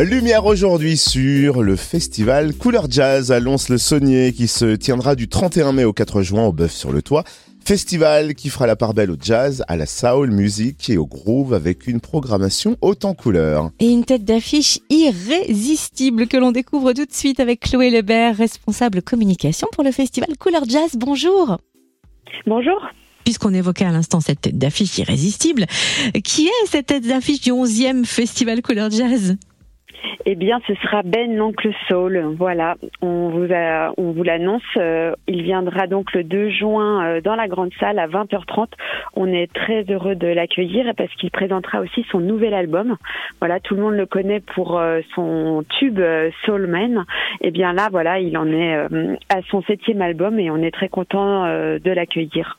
Lumière aujourd'hui sur le festival Couleur Jazz à Lons-le-Saunier qui se tiendra du 31 mai au 4 juin au Bœuf sur le Toit. Festival qui fera la part belle au jazz, à la soul music et au groove avec une programmation haute en couleurs. Et une tête d'affiche irrésistible que l'on découvre tout de suite avec Chloé Lebert, responsable communication pour le festival Couleur Jazz. Bonjour. Bonjour. Puisqu'on évoquait à l'instant cette tête d'affiche irrésistible, qui est cette tête d'affiche du 11e festival Couleur Jazz? Eh bien, ce sera Ben l'oncle Soul. Voilà, on vous on vous l'annonce. Euh, il viendra donc le 2 juin euh, dans la grande salle à 20h30. On est très heureux de l'accueillir parce qu'il présentera aussi son nouvel album. Voilà, tout le monde le connaît pour euh, son tube Soul Man. Eh bien là, voilà, il en est à son septième album et on est très content de l'accueillir.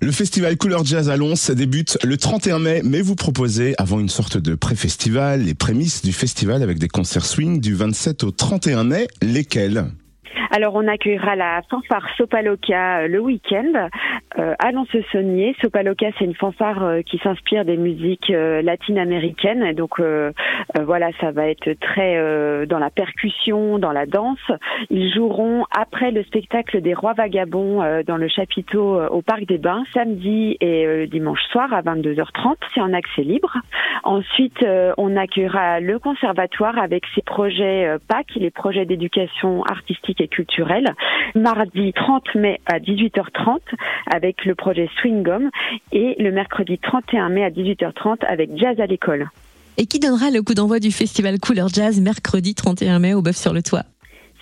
Le festival Couleur Jazz à Lons débute le 31 mai, mais vous proposez, avant une sorte de pré-festival, les prémices du festival avec des concerts swing du 27 au 31 mai. Lesquels? Alors on accueillera la fanfare Sopaloca euh, le week-end euh, à Lens-Saunier. Sopaloca c'est une fanfare euh, qui s'inspire des musiques latino-américaines. Donc voilà, ça va être très dans la percussion, dans la danse. Ils joueront après le spectacle des Rois Vagabonds dans le chapiteau au Parc des Bains, samedi et dimanche soir à 22h30. C'est en accès libre. Ensuite, on accueillera le conservatoire avec ses projets PAC, les projets d'éducation artistique et culturelle, mardi 30 mai à 18h30 avec le projet Swingom et le mercredi 31 mai à 18h30 avec Jazz à l'école. Et qui donnera le coup d'envoi du festival Couleur Jazz mercredi 31 mai au Bœuf sur le Toit?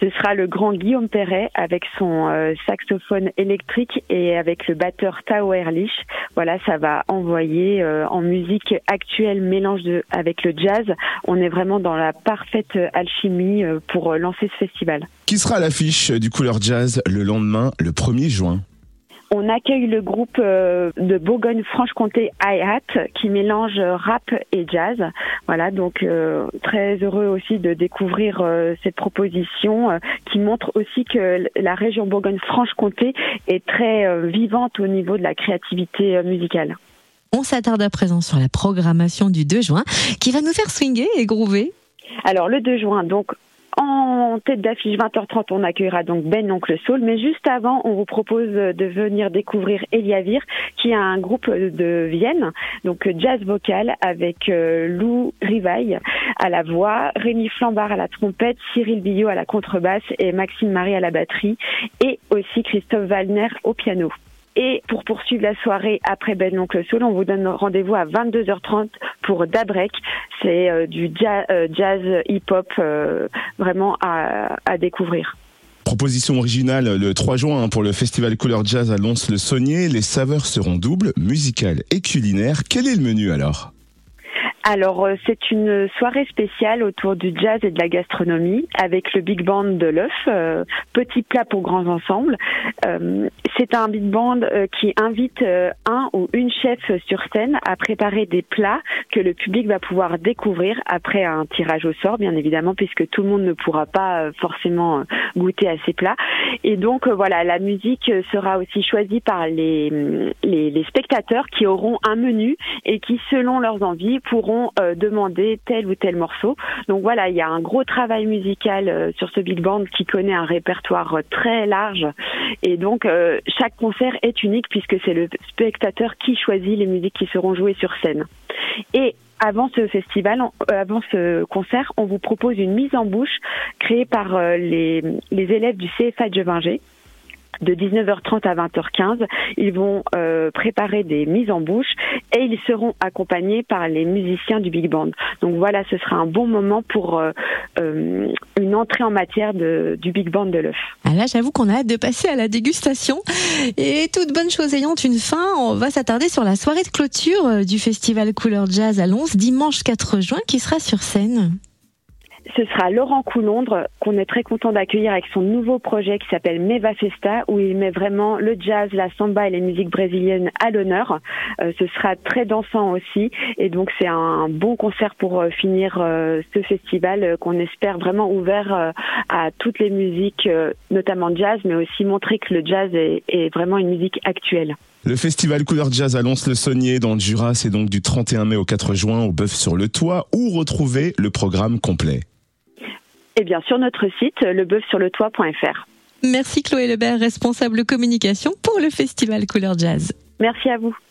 Ce sera le grand Guillaume Perret avec son euh, saxophone électrique et avec le batteur Tao Erlich. Voilà, ça va envoyer euh, en musique actuelle mélange de, avec le jazz. On est vraiment dans la parfaite alchimie euh, pour lancer ce festival. Qui sera l'affiche du Couleur Jazz le lendemain, le 1er juin? On accueille le groupe euh, de Bourgogne-Franche-Comté Hi-Hat qui mélange rap et jazz. Voilà, donc euh, très heureux aussi de découvrir euh, cette proposition qui montre aussi que la région Bourgogne-Franche-Comté est très vivante au niveau de la créativité musicale. On s'attarde à présent sur la programmation du 2 juin qui va nous faire swinger et groover. Alors le 2 juin, donc en tête d'affiche 20h30, on accueillera donc Ben Oncle Soul, mais juste avant, on vous propose de venir découvrir Eliavir, qui est un groupe de Vienne, donc jazz vocal avec euh, Lou Rivaille à la voix, Rémi Flambard à la trompette, Cyril Billot à la contrebasse et Maxime Marie à la batterie, et aussi Christophe Wallner au piano. Et pour poursuivre la soirée après Ben Oncle Soul, on vous donne rendez-vous à 22h30 pour Dabrek. C'est euh, du euh, jazz, hip-hop euh, vraiment à, à découvrir. Proposition originale le 3 juin hein, pour le festival Couleur Jazz à Lons-le-Saunier. Les saveurs seront doubles, musicales et culinaires. Quel est le menu alors? Alors, euh, c'est une soirée spéciale autour du jazz et de la gastronomie avec le big band de l'œuf, euh, petit plat pour grands ensembles. Euh, c'est un big band qui invite un ou une chef sur scène à préparer des plats que le public va pouvoir découvrir après un tirage au sort, bien évidemment, puisque tout le monde ne pourra pas forcément goûter à ces plats. Et donc, voilà, la musique sera aussi choisie par les, les, spectateurs qui auront un menu et qui, selon leurs envies, pourront euh, demander tel ou tel morceau. Donc voilà, il y a un gros travail musical euh, sur ce big band qui connaît un répertoire euh, très large. Et donc chaque concert est unique puisque c'est le spectateur qui choisit les musiques qui seront jouées sur scène. Et avant ce festival, avant ce concert, on vous propose une mise en bouche créée par les, les élèves du CFA de Gevinger de 19h30 à 20h15. Ils vont euh, préparer des mises en bouche et ils seront accompagnés par les musiciens du Big Band. Donc voilà, ce sera un bon moment pour euh, euh, une entrée en matière de, du Big Band de l'œuf. Ah là, j'avoue qu'on a hâte de passer à la dégustation. Et toute bonne chose ayant une fin, on va s'attarder sur la soirée de clôture du festival Couleur Jazz à Lons, dimanche 4 juin, qui sera sur scène ce sera Laurent Coulondre qu'on est très content d'accueillir avec son nouveau projet qui s'appelle Meva Festa où il met vraiment le jazz, la samba et les musiques brésiliennes à l'honneur. Euh, ce sera très dansant aussi et donc c'est un bon concert pour euh, finir euh, ce festival qu'on espère vraiment ouvert à toutes les musiques, notamment jazz, mais aussi montrer que le jazz est, vraiment une musique actuelle. Le festival Couleur Jazz à Lons-le-Saunier dans le Jura, c'est donc du 31 mai au 4 juin au Bœuf sur le Toit où retrouver le programme complet. Et bien sur notre site, lebeufsurletoit.fr. Merci Chloé Lebert, responsable communication pour le Festival Couleur Jazz. Merci à vous.